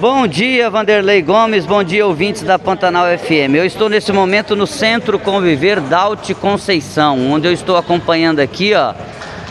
Bom dia, Vanderlei Gomes. Bom dia, ouvintes da Pantanal FM. Eu estou nesse momento no Centro Conviver Dalte Conceição, onde eu estou acompanhando aqui, ó,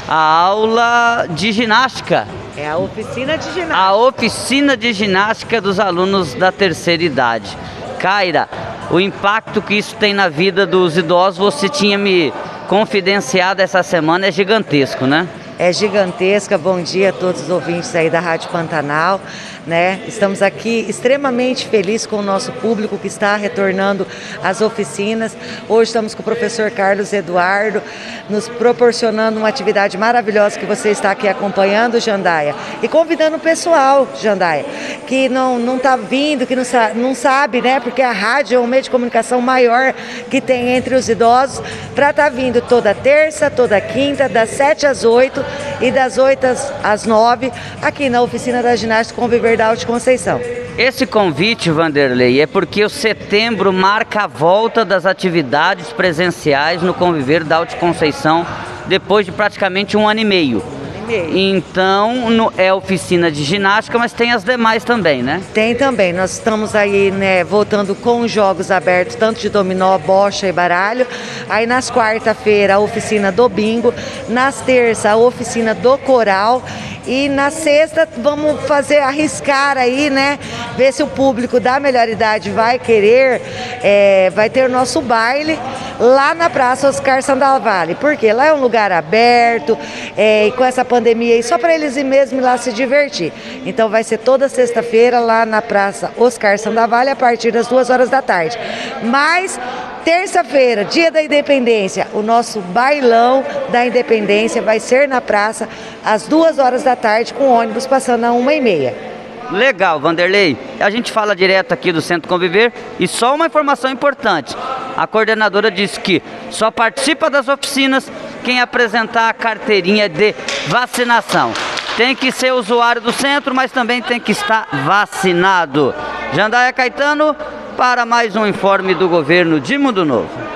a aula de ginástica. É a oficina de ginástica. A oficina de ginástica dos alunos da terceira idade. Kaira, o impacto que isso tem na vida dos idosos, você tinha me confidenciado essa semana, é gigantesco, né? É gigantesca. Bom dia a todos os ouvintes aí da Rádio Pantanal. Né? Estamos aqui extremamente felizes com o nosso público que está retornando às oficinas. Hoje estamos com o professor Carlos Eduardo, nos proporcionando uma atividade maravilhosa que você está aqui acompanhando, Jandaia. E convidando o pessoal, Jandaia, que não está vindo, que não, não sabe, né? Porque a rádio é um meio de comunicação maior que tem entre os idosos, para estar tá vindo toda terça, toda quinta, das 7 às 8 e das 8 às 9, aqui na oficina da ginástica Conviver da Alta Conceição. Esse convite, Vanderlei, é porque o setembro marca a volta das atividades presenciais no Conviver da Alta Conceição depois de praticamente um ano e meio. Então, no, é oficina de ginástica, mas tem as demais também, né? Tem também. Nós estamos aí, né, voltando com jogos abertos, tanto de dominó, bocha e baralho. Aí nas quarta-feira, a oficina do bingo. Nas terça, a oficina do coral. E na sexta vamos fazer arriscar aí, né? Ver se o público da melhor idade vai querer, é, vai ter o nosso baile lá na Praça Oscar Sandoval. Porque lá é um lugar aberto, é, e com essa pandemia aí, só para eles ir mesmo lá se divertir. Então vai ser toda sexta-feira lá na Praça Oscar Sandoval a partir das duas horas da tarde. Mas terça-feira, dia da independência, o nosso bailão da independência vai ser na praça às duas horas da tarde, com ônibus passando a uma e meia. Legal, Vanderlei. A gente fala direto aqui do Centro Conviver e só uma informação importante. A coordenadora disse que só participa das oficinas quem apresentar a carteirinha de vacinação. Tem que ser usuário do centro, mas também tem que estar vacinado. Jandaia Caetano para mais um informe do governo de Mundo Novo.